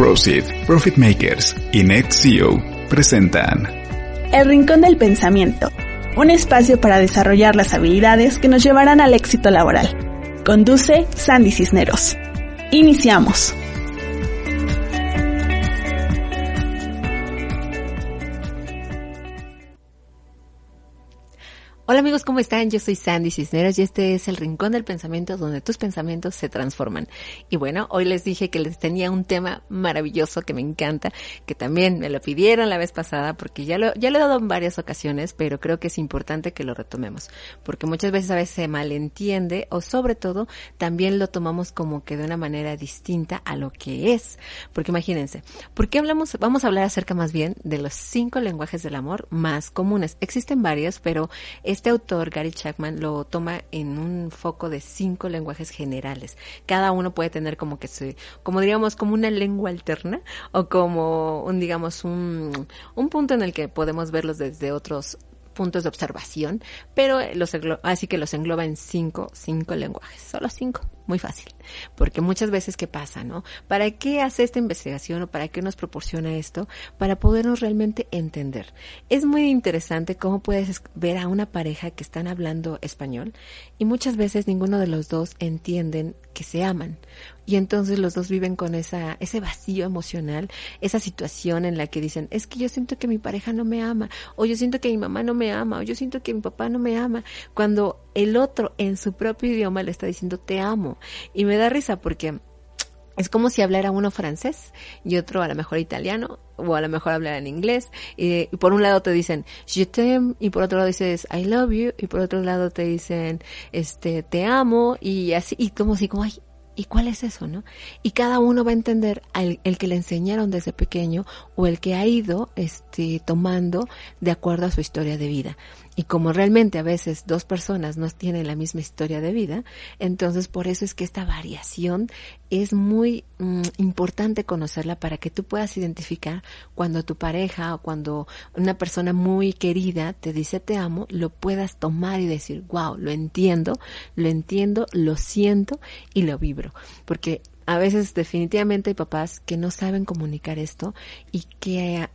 Proceed, Profit Makers y NetCeo presentan El Rincón del Pensamiento, un espacio para desarrollar las habilidades que nos llevarán al éxito laboral. Conduce Sandy Cisneros. Iniciamos. Hola amigos, ¿cómo están? Yo soy Sandy Cisneros y este es el Rincón del Pensamiento donde tus pensamientos se transforman. Y bueno, hoy les dije que les tenía un tema maravilloso que me encanta, que también me lo pidieron la vez pasada porque ya lo, ya lo he dado en varias ocasiones, pero creo que es importante que lo retomemos, porque muchas veces a veces se malentiende o sobre todo también lo tomamos como que de una manera distinta a lo que es. Porque imagínense, ¿por qué hablamos? Vamos a hablar acerca más bien de los cinco lenguajes del amor más comunes. Existen varios, pero es este autor, Gary Chapman, lo toma en un foco de cinco lenguajes generales. Cada uno puede tener como que se, como diríamos, como una lengua alterna o como un, digamos, un, un punto en el que podemos verlos desde otros puntos de observación, pero los así que los engloba en cinco, cinco lenguajes, solo cinco, muy fácil, porque muchas veces qué pasa, ¿no? ¿Para qué hace esta investigación o para qué nos proporciona esto? Para podernos realmente entender. Es muy interesante cómo puedes ver a una pareja que están hablando español y muchas veces ninguno de los dos entienden que se aman y entonces los dos viven con esa, ese vacío emocional, esa situación en la que dicen, es que yo siento que mi pareja no me ama, o yo siento que mi mamá no me ama, o yo siento que mi papá no me ama, cuando el otro en su propio idioma le está diciendo te amo. Y me da risa porque es como si hablara uno francés y otro a lo mejor italiano o a lo mejor hablar en inglés y, por un lado te dicen je t'aime y por otro lado dices I love you y por otro lado te dicen este te amo y así y como si como ay ¿Y cuál es eso, no? Y cada uno va a entender el que le enseñaron desde pequeño o el que ha ido este, tomando de acuerdo a su historia de vida. Y como realmente a veces dos personas no tienen la misma historia de vida, entonces por eso es que esta variación es muy mm, importante conocerla para que tú puedas identificar cuando tu pareja o cuando una persona muy querida te dice te amo, lo puedas tomar y decir, wow, lo entiendo, lo entiendo, lo siento y lo vibro. Porque a veces definitivamente hay papás que no saben comunicar esto y que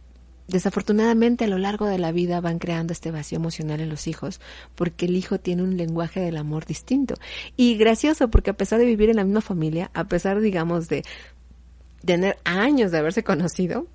Desafortunadamente a lo largo de la vida van creando este vacío emocional en los hijos porque el hijo tiene un lenguaje del amor distinto. Y gracioso porque a pesar de vivir en la misma familia, a pesar digamos de tener años de haberse conocido,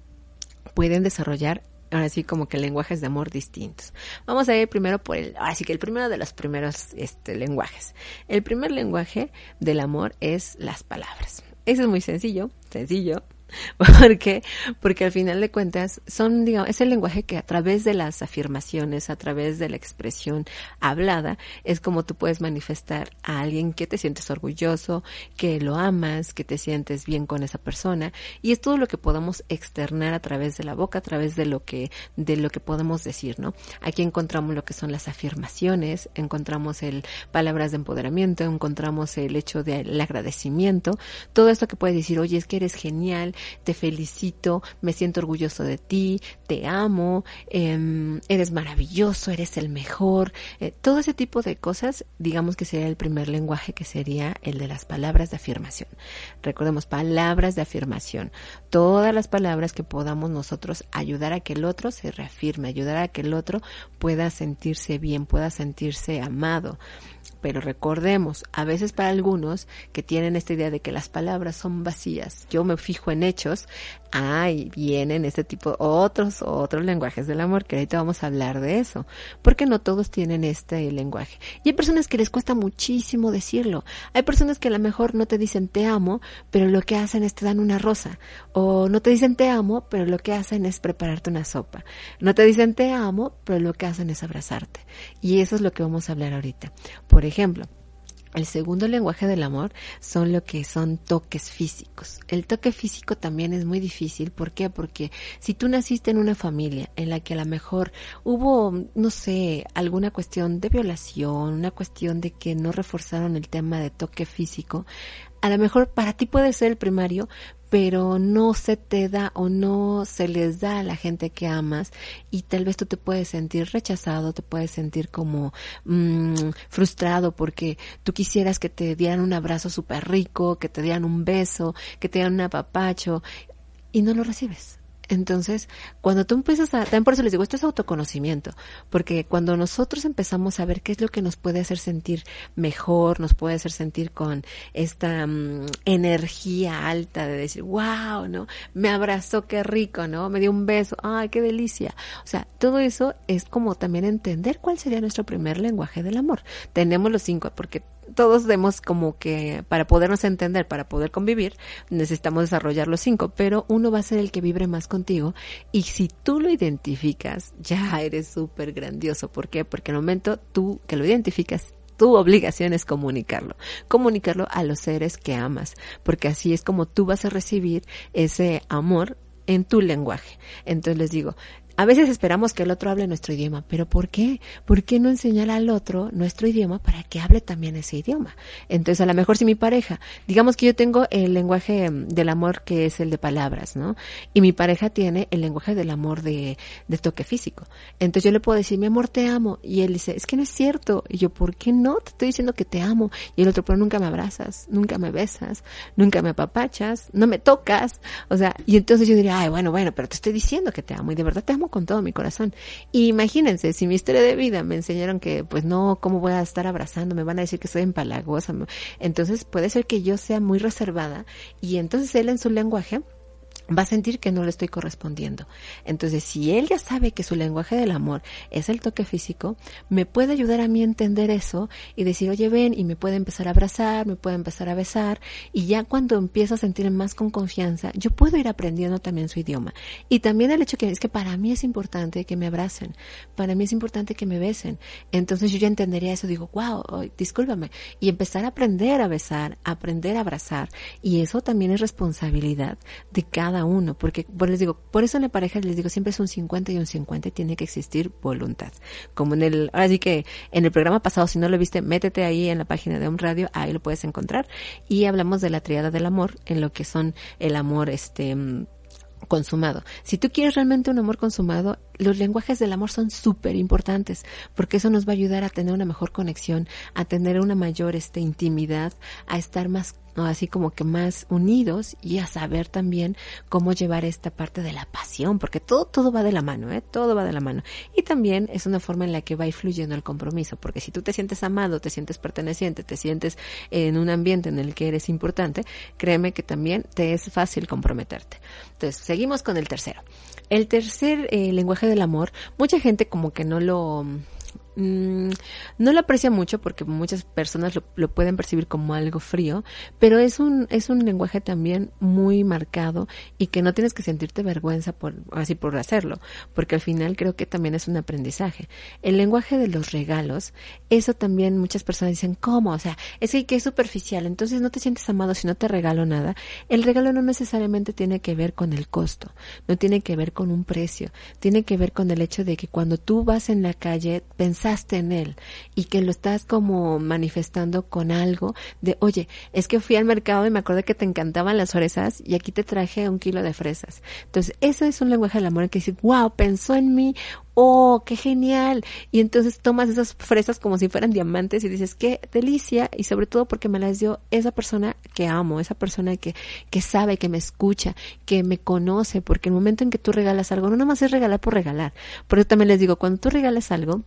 pueden desarrollar así como que lenguajes de amor distintos. Vamos a ir primero por el, así que el primero de los primeros este, lenguajes. El primer lenguaje del amor es las palabras. Eso es muy sencillo, sencillo, ¿Por qué? Porque al final de cuentas son, digamos, es el lenguaje que a través de las afirmaciones, a través de la expresión hablada, es como tú puedes manifestar a alguien que te sientes orgulloso, que lo amas, que te sientes bien con esa persona. Y es todo lo que podemos externar a través de la boca, a través de lo que, de lo que podemos decir, ¿no? Aquí encontramos lo que son las afirmaciones, encontramos el palabras de empoderamiento, encontramos el hecho del agradecimiento, todo esto que puedes decir, oye, es que eres genial, te felicito, me siento orgulloso de ti, te amo, em, eres maravilloso, eres el mejor, eh, todo ese tipo de cosas, digamos que sería el primer lenguaje que sería el de las palabras de afirmación. Recordemos, palabras de afirmación, todas las palabras que podamos nosotros ayudar a que el otro se reafirme, ayudar a que el otro pueda sentirse bien, pueda sentirse amado. Pero recordemos, a veces para algunos que tienen esta idea de que las palabras son vacías, yo me fijo en hechos, ahí vienen este tipo, otros, otros lenguajes del amor, que ahorita vamos a hablar de eso, porque no todos tienen este lenguaje. Y hay personas que les cuesta muchísimo decirlo. Hay personas que a lo mejor no te dicen te amo, pero lo que hacen es te dan una rosa. O no te dicen te amo, pero lo que hacen es prepararte una sopa. No te dicen te amo, pero lo que hacen es abrazarte. Y eso es lo que vamos a hablar ahorita. Por ejemplo, el segundo lenguaje del amor son lo que son toques físicos. El toque físico también es muy difícil. ¿Por qué? Porque si tú naciste en una familia en la que a lo mejor hubo, no sé, alguna cuestión de violación, una cuestión de que no reforzaron el tema de toque físico, a lo mejor para ti puede ser el primario, pero no se te da o no se les da a la gente que amas y tal vez tú te puedes sentir rechazado, te puedes sentir como mmm, frustrado porque tú quisieras que te dieran un abrazo súper rico, que te dieran un beso, que te dieran un apapacho y no lo recibes. Entonces, cuando tú empiezas a, también por eso les digo, esto es autoconocimiento, porque cuando nosotros empezamos a ver qué es lo que nos puede hacer sentir mejor, nos puede hacer sentir con esta mm, energía alta de decir, wow, ¿no? Me abrazó, qué rico, ¿no? Me dio un beso, ay, qué delicia. O sea, todo eso es como también entender cuál sería nuestro primer lenguaje del amor. Tenemos los cinco, porque todos demos como que para podernos entender, para poder convivir, necesitamos desarrollar los cinco, pero uno va a ser el que vibre más contigo y si tú lo identificas, ya eres súper grandioso. ¿Por qué? Porque el momento tú que lo identificas, tu obligación es comunicarlo, comunicarlo a los seres que amas, porque así es como tú vas a recibir ese amor en tu lenguaje. Entonces les digo, a veces esperamos que el otro hable nuestro idioma, pero ¿por qué? ¿Por qué no enseñar al otro nuestro idioma para que hable también ese idioma? Entonces, a lo mejor si mi pareja, digamos que yo tengo el lenguaje mm, del amor que es el de palabras, ¿no? Y mi pareja tiene el lenguaje del amor de, de toque físico. Entonces yo le puedo decir, mi amor, te amo. Y él dice, es que no es cierto. Y yo, ¿por qué no? Te estoy diciendo que te amo. Y el otro, pero nunca me abrazas, nunca me besas, nunca me apapachas, no me tocas. O sea, y entonces yo diría, ay, bueno, bueno, pero te estoy diciendo que te amo y de verdad te amo con todo mi corazón. Y imagínense, si mi historia de vida me enseñaron que, pues no, ¿cómo voy a estar abrazando? Me van a decir que soy empalagosa. Entonces puede ser que yo sea muy reservada y entonces él en su lenguaje va a sentir que no le estoy correspondiendo. Entonces, si él ya sabe que su lenguaje del amor es el toque físico, me puede ayudar a mí a entender eso y decir, oye, ven, y me puede empezar a abrazar, me puede empezar a besar, y ya cuando empiezo a sentir más con confianza, yo puedo ir aprendiendo también su idioma. Y también el hecho que es que para mí es importante que me abracen, para mí es importante que me besen. Entonces yo ya entendería eso, digo, wow, discúlpame, y empezar a aprender a besar, aprender a abrazar, y eso también es responsabilidad de cada uno, porque por les digo, por eso en la pareja les digo, siempre es un 50 y un 50 y tiene que existir voluntad. Como en el, ahora sí que en el programa pasado, si no lo viste, métete ahí en la página de un radio, ahí lo puedes encontrar. Y hablamos de la triada del amor, en lo que son el amor, este, consumado. Si tú quieres realmente un amor consumado, los lenguajes del amor son súper importantes porque eso nos va a ayudar a tener una mejor conexión, a tener una mayor este, intimidad, a estar más así como que más unidos y a saber también cómo llevar esta parte de la pasión, porque todo, todo va de la mano, ¿eh? todo va de la mano. Y también es una forma en la que va influyendo el compromiso, porque si tú te sientes amado, te sientes perteneciente, te sientes en un ambiente en el que eres importante, créeme que también te es fácil comprometerte. Entonces, seguimos con el tercero. El tercer eh, lenguaje del amor, mucha gente como que no lo Mm, no lo aprecia mucho porque muchas personas lo, pueden percibir como algo frío, pero es un, es un lenguaje también muy marcado y que no tienes que sentirte vergüenza por, así por hacerlo, porque al final creo que también es un aprendizaje. El lenguaje de los regalos, eso también muchas personas dicen, ¿cómo? O sea, es que es superficial, entonces no te sientes amado si no te regalo nada. El regalo no necesariamente tiene que ver con el costo, no tiene que ver con un precio, tiene que ver con el hecho de que cuando tú vas en la calle pensar en él y que lo estás como manifestando con algo de, oye, es que fui al mercado y me acordé que te encantaban las fresas y aquí te traje un kilo de fresas. Entonces, eso es un lenguaje del amor que dice, wow, pensó en mí, oh, qué genial. Y entonces tomas esas fresas como si fueran diamantes y dices, qué delicia. Y sobre todo porque me las dio esa persona que amo, esa persona que, que sabe, que me escucha, que me conoce. Porque el momento en que tú regalas algo, no nada más es regalar por regalar. Por eso también les digo, cuando tú regales algo,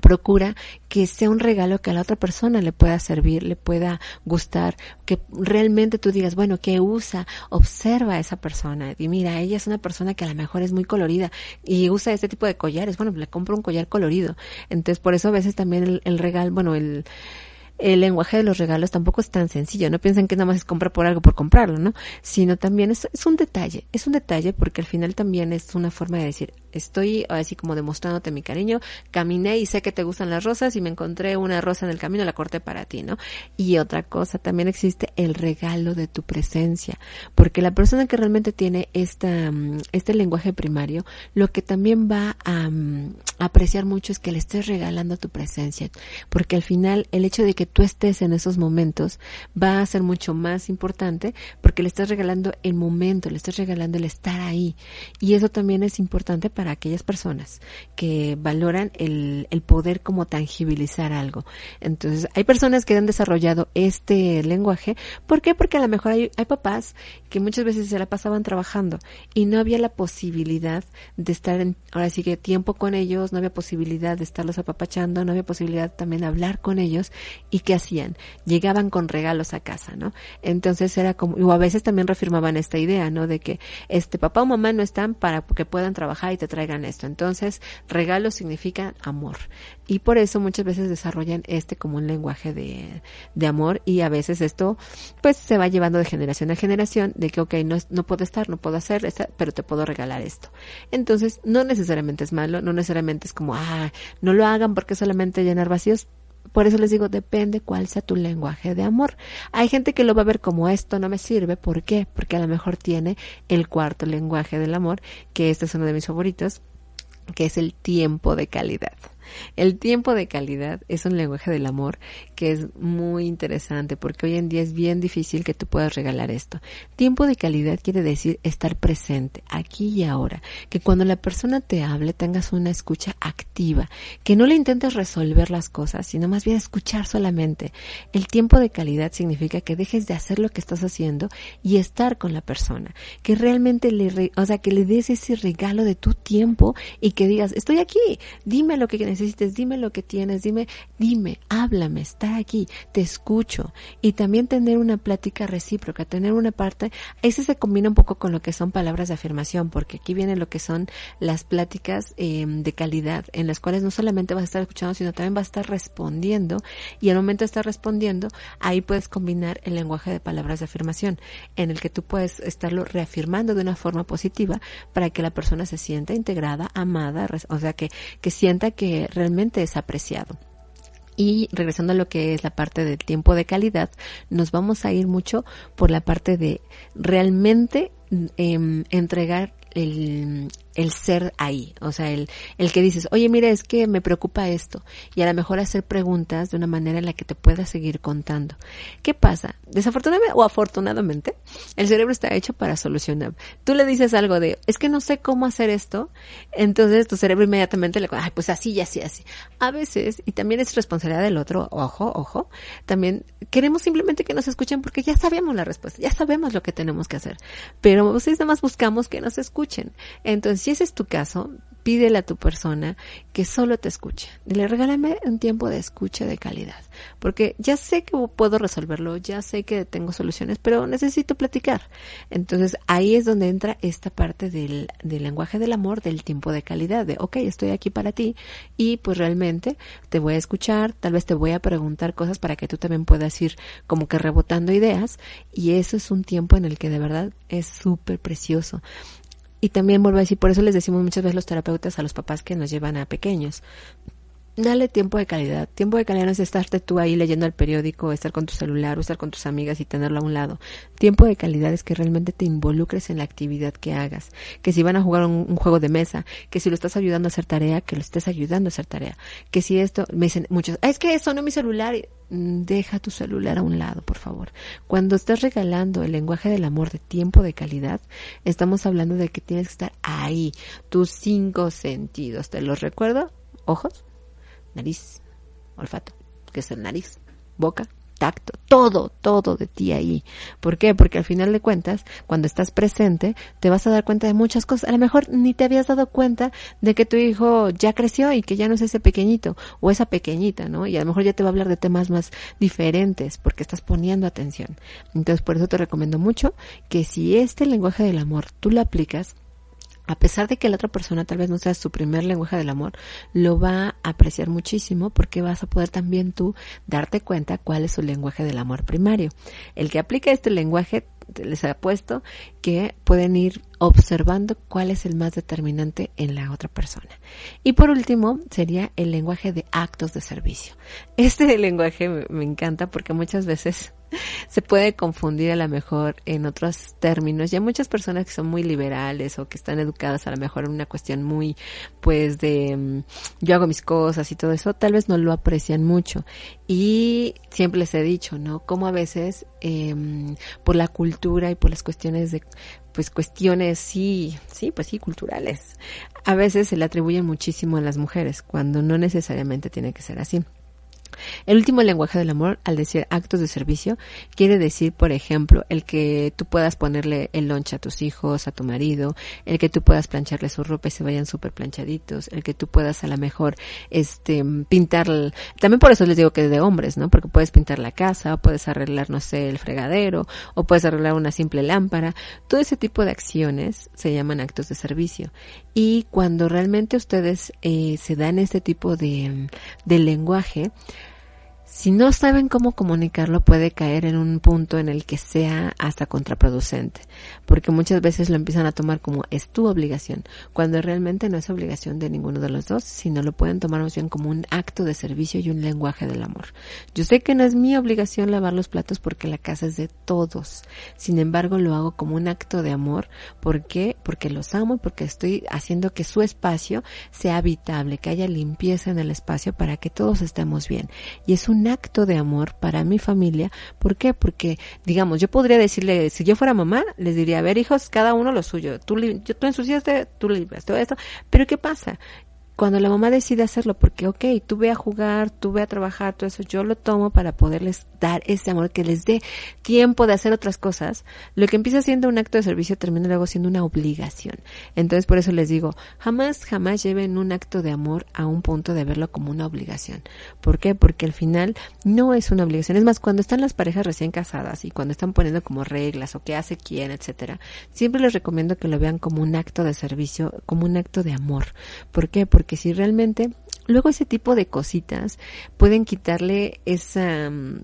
procura que sea un regalo que a la otra persona le pueda servir, le pueda gustar, que realmente tú digas, bueno, ¿qué usa? Observa a esa persona y mira, ella es una persona que a lo mejor es muy colorida y usa este tipo de collares, bueno, le compro un collar colorido. Entonces, por eso a veces también el, regalo, bueno, el, el lenguaje de los regalos tampoco es tan sencillo. No piensen que nada más es comprar por algo por comprarlo, ¿no? Sino también es, es un detalle. Es un detalle porque al final también es una forma de decir, estoy así como demostrándote mi cariño, caminé y sé que te gustan las rosas y me encontré una rosa en el camino, la corté para ti, ¿no? Y otra cosa, también existe el regalo de tu presencia, porque la persona que realmente tiene esta, mm, este lenguaje primario, lo que también va a, mm, apreciar mucho es que le estés regalando tu presencia, porque al final el hecho de que tú estés en esos momentos va a ser mucho más importante, porque le estás regalando el momento, le estás regalando el estar ahí. Y eso también es importante para aquellas personas que valoran el, el poder como tangibilizar algo. Entonces, hay personas que han desarrollado este lenguaje. ¿Por qué? Porque a lo mejor hay, hay papás que muchas veces se la pasaban trabajando y no había la posibilidad de estar en, ahora sí que tiempo con ellos, no había posibilidad de estarlos apapachando, no había posibilidad también de hablar con ellos y ¿qué hacían? Llegaban con regalos a casa, ¿no? Entonces era como, o a veces también reafirmaban esta idea, ¿no? De que este papá o mamá no están para que puedan trabajar y te traigan esto. Entonces, regalos significan amor. Y por eso muchas veces desarrollan este como un lenguaje de, de amor y a veces esto pues se va llevando de generación a generación de que, ok, no, no puedo estar, no puedo hacer, pero te puedo regalar esto. Entonces, no necesariamente es malo, no necesariamente es como, ah, no lo hagan porque solamente llenar vacíos, por eso les digo, depende cuál sea tu lenguaje de amor. Hay gente que lo va a ver como esto no me sirve. ¿Por qué? Porque a lo mejor tiene el cuarto lenguaje del amor, que este es uno de mis favoritos, que es el tiempo de calidad. El tiempo de calidad es un lenguaje del amor que es muy interesante porque hoy en día es bien difícil que tú puedas regalar esto. Tiempo de calidad quiere decir estar presente aquí y ahora, que cuando la persona te hable tengas una escucha activa, que no le intentes resolver las cosas, sino más bien escuchar solamente. El tiempo de calidad significa que dejes de hacer lo que estás haciendo y estar con la persona, que realmente le, o sea, que le des ese regalo de tu tiempo y que digas, estoy aquí, dime lo que necesites, dime lo que tienes, dime, dime, háblame, está aquí, te escucho. Y también tener una plática recíproca, tener una parte, ese se combina un poco con lo que son palabras de afirmación, porque aquí viene lo que son las pláticas eh, de calidad, en las cuales no solamente vas a estar escuchando, sino también vas a estar respondiendo. Y al momento de estar respondiendo, ahí puedes combinar el lenguaje de palabras de afirmación, en el que tú puedes estarlo reafirmando de una forma positiva para que la persona se sienta integrada, amada, o sea, que, que sienta que realmente es apreciado. Y regresando a lo que es la parte del tiempo de calidad, nos vamos a ir mucho por la parte de realmente em, entregar el, el ser ahí, o sea, el, el que dices, oye, mira, es que me preocupa esto, y a lo mejor hacer preguntas de una manera en la que te puedas seguir contando. ¿Qué pasa? Desafortunadamente o afortunadamente, el cerebro está hecho para solucionar. Tú le dices algo de, es que no sé cómo hacer esto, entonces tu cerebro inmediatamente le, ay, pues así y así, así. A veces, y también es responsabilidad del otro, ojo, ojo, también queremos simplemente que nos escuchen porque ya sabemos la respuesta, ya sabemos lo que tenemos que hacer, pero si nada más buscamos que nos escuchen. Entonces, si ese es tu caso, pídele a tu persona que solo te escuche. Dile, regálame un tiempo de escucha de calidad. Porque ya sé que puedo resolverlo, ya sé que tengo soluciones, pero necesito platicar. Entonces ahí es donde entra esta parte del, del lenguaje del amor, del tiempo de calidad, de, ok, estoy aquí para ti y pues realmente te voy a escuchar, tal vez te voy a preguntar cosas para que tú también puedas ir como que rebotando ideas y eso es un tiempo en el que de verdad es súper precioso. Y también vuelvo a decir, por eso les decimos muchas veces los terapeutas a los papás que nos llevan a pequeños. Dale tiempo de calidad. Tiempo de calidad no es estarte tú ahí leyendo el periódico, estar con tu celular, o estar con tus amigas y tenerlo a un lado. Tiempo de calidad es que realmente te involucres en la actividad que hagas. Que si van a jugar un, juego de mesa, que si lo estás ayudando a hacer tarea, que lo estés ayudando a hacer tarea. Que si esto, me dicen muchos, es que eso no mi celular. Mm, deja tu celular a un lado, por favor. Cuando estás regalando el lenguaje del amor de tiempo de calidad, estamos hablando de que tienes que estar ahí, tus cinco sentidos. Te los recuerdo, ojos, nariz, olfato, que es el nariz, boca, tacto, todo, todo de ti ahí. ¿Por qué? Porque al final de cuentas, cuando estás presente, te vas a dar cuenta de muchas cosas. A lo mejor ni te habías dado cuenta de que tu hijo ya creció y que ya no es ese pequeñito o esa pequeñita, ¿no? Y a lo mejor ya te va a hablar de temas más diferentes porque estás poniendo atención. Entonces, por eso te recomiendo mucho que si este lenguaje del amor tú lo aplicas, a pesar de que la otra persona tal vez no sea su primer lenguaje del amor, lo va a apreciar muchísimo porque vas a poder también tú darte cuenta cuál es su lenguaje del amor primario. El que aplica este lenguaje, les apuesto que pueden ir observando cuál es el más determinante en la otra persona. Y por último, sería el lenguaje de actos de servicio. Este lenguaje me, me encanta porque muchas veces se puede confundir a lo mejor en otros términos. Y hay muchas personas que son muy liberales o que están educadas a lo mejor en una cuestión muy, pues, de mm, yo hago mis cosas y todo eso, tal vez no lo aprecian mucho. Y siempre les he dicho, ¿no? Como a veces, eh, por la cultura y por las cuestiones de, pues cuestiones sí, sí, pues sí, culturales. A veces se le atribuyen muchísimo a las mujeres, cuando no necesariamente tiene que ser así. El último lenguaje del amor, al decir actos de servicio, quiere decir, por ejemplo, el que tú puedas ponerle el lonche a tus hijos, a tu marido, el que tú puedas plancharle su ropa y se vayan súper planchaditos, el que tú puedas a lo mejor, este, pintar, también por eso les digo que es de hombres, ¿no? Porque puedes pintar la casa, puedes arreglar, no sé, el fregadero, o puedes arreglar una simple lámpara. Todo ese tipo de acciones se llaman actos de servicio. Y cuando realmente ustedes eh, se dan este tipo de, de lenguaje, si no saben cómo comunicarlo, puede caer en un punto en el que sea hasta contraproducente, porque muchas veces lo empiezan a tomar como es tu obligación, cuando realmente no es obligación de ninguno de los dos, sino lo pueden tomar más bien como un acto de servicio y un lenguaje del amor. Yo sé que no es mi obligación lavar los platos porque la casa es de todos, sin embargo lo hago como un acto de amor, ¿por qué? Porque los amo y porque estoy haciendo que su espacio sea habitable, que haya limpieza en el espacio para que todos estemos bien. Y es un acto de amor para mi familia. ¿Por qué? Porque, digamos, yo podría decirle, si yo fuera mamá, les diría, a ver, hijos, cada uno lo suyo. Tú, tú ensuciaste, tú limpias, todo esto. Pero ¿qué pasa? Cuando la mamá decide hacerlo, porque, ok, tú ve a jugar, tú ve a trabajar, todo eso, yo lo tomo para poderles dar ese amor, que les dé tiempo de hacer otras cosas, lo que empieza siendo un acto de servicio termina luego siendo una obligación. Entonces, por eso les digo, jamás, jamás lleven un acto de amor a un punto de verlo como una obligación. ¿Por qué? Porque al final no es una obligación. Es más, cuando están las parejas recién casadas y cuando están poniendo como reglas o qué hace quién, etcétera, siempre les recomiendo que lo vean como un acto de servicio, como un acto de amor. ¿Por qué? Porque porque si realmente luego ese tipo de cositas pueden quitarle esa mm,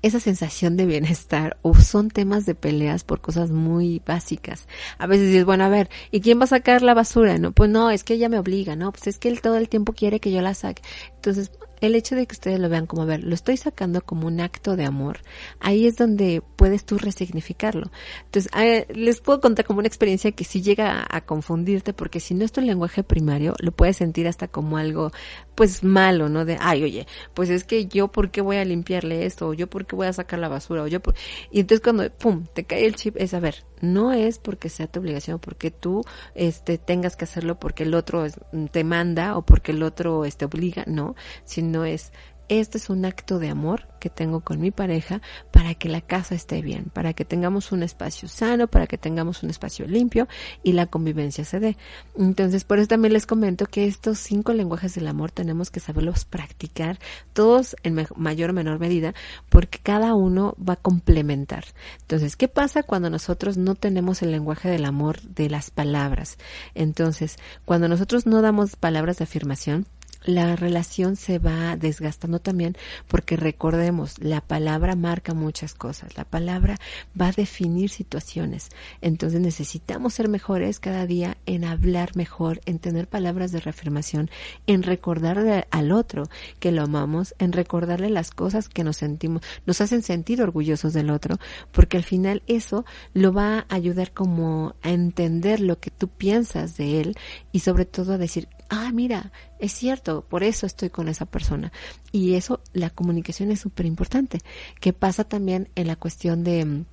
esa sensación de bienestar o son temas de peleas por cosas muy básicas. A veces dices, bueno, a ver, ¿y quién va a sacar la basura? No, pues no, es que ella me obliga, no, pues es que él todo el tiempo quiere que yo la saque. Entonces, el hecho de que ustedes lo vean como, a ver, lo estoy sacando como un acto de amor, ahí es donde puedes tú resignificarlo. Entonces, les puedo contar como una experiencia que sí llega a, confundirte, porque si no es tu lenguaje primario, lo puedes sentir hasta como algo, pues malo, ¿no? De, ay, oye, pues es que yo, ¿por qué voy a limpiarle esto? O yo, ¿por qué voy a sacar la basura? O yo, por... y entonces cuando, pum, te cae el chip, es, a ver, no es porque sea tu obligación, porque tú, este, tengas que hacerlo porque el otro te manda o porque el otro, este, obliga, no, sino no es este es un acto de amor que tengo con mi pareja para que la casa esté bien, para que tengamos un espacio sano, para que tengamos un espacio limpio y la convivencia se dé. Entonces, por eso también les comento que estos cinco lenguajes del amor tenemos que saberlos practicar todos en mayor o menor medida porque cada uno va a complementar. Entonces, ¿qué pasa cuando nosotros no tenemos el lenguaje del amor de las palabras? Entonces, cuando nosotros no damos palabras de afirmación, la relación se va desgastando también porque recordemos, la palabra marca muchas cosas, la palabra va a definir situaciones. Entonces necesitamos ser mejores cada día en hablar mejor, en tener palabras de reafirmación, en recordarle al otro que lo amamos, en recordarle las cosas que nos sentimos, nos hacen sentir orgullosos del otro, porque al final eso lo va a ayudar como a entender lo que tú piensas de él y sobre todo a decir, ah, mira, es cierto, por eso estoy con esa persona. Y eso, la comunicación es súper importante, que pasa también en la cuestión de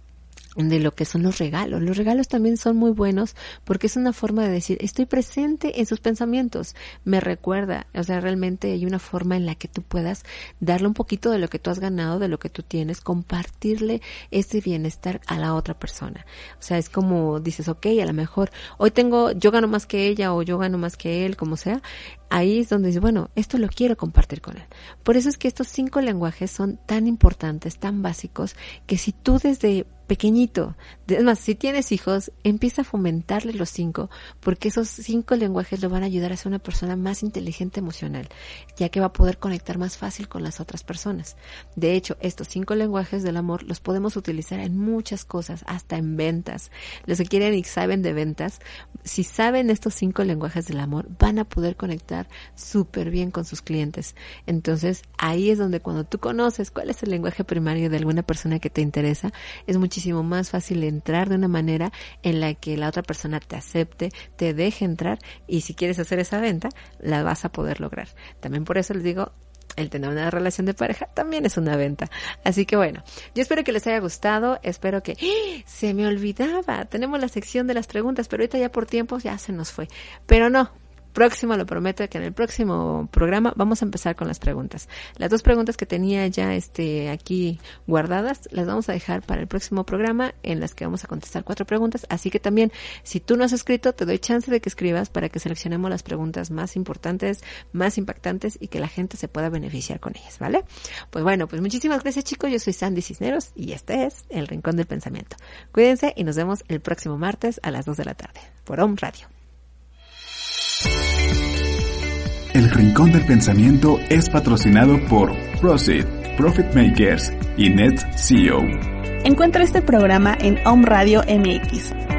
de lo que son los regalos. Los regalos también son muy buenos porque es una forma de decir, estoy presente en sus pensamientos, me recuerda, o sea, realmente hay una forma en la que tú puedas darle un poquito de lo que tú has ganado, de lo que tú tienes, compartirle ese bienestar a la otra persona. O sea, es como dices, ok, a lo mejor hoy tengo, yo gano más que ella o yo gano más que él, como sea, ahí es donde dices, bueno, esto lo quiero compartir con él. Por eso es que estos cinco lenguajes son tan importantes, tan básicos, que si tú desde pequeñito. Es más, si tienes hijos, empieza a fomentarle los cinco, porque esos cinco lenguajes lo van a ayudar a ser una persona más inteligente emocional, ya que va a poder conectar más fácil con las otras personas. De hecho, estos cinco lenguajes del amor los podemos utilizar en muchas cosas, hasta en ventas. Los que quieren y saben de ventas, si saben estos cinco lenguajes del amor, van a poder conectar súper bien con sus clientes. Entonces, ahí es donde cuando tú conoces cuál es el lenguaje primario de alguna persona que te interesa, es muchísimo más fácil entrar de una manera en la que la otra persona te acepte, te deje entrar y si quieres hacer esa venta, la vas a poder lograr. También por eso les digo, el tener una relación de pareja también es una venta. Así que bueno, yo espero que les haya gustado, espero que ¡Ah! se me olvidaba, tenemos la sección de las preguntas, pero ahorita ya por tiempo ya se nos fue. Pero no, próximo, lo prometo, que en el próximo programa vamos a empezar con las preguntas. Las dos preguntas que tenía ya este aquí guardadas, las vamos a dejar para el próximo programa en las que vamos a contestar cuatro preguntas. Así que también, si tú no has escrito, te doy chance de que escribas para que seleccionemos las preguntas más importantes, más impactantes y que la gente se pueda beneficiar con ellas, ¿vale? Pues bueno, pues muchísimas gracias chicos. Yo soy Sandy Cisneros y este es El Rincón del Pensamiento. Cuídense y nos vemos el próximo martes a las 2 de la tarde por Home Radio. El Rincón del Pensamiento es patrocinado por Proceed, Profit Makers y NetCEO. Encuentra este programa en Home Radio MX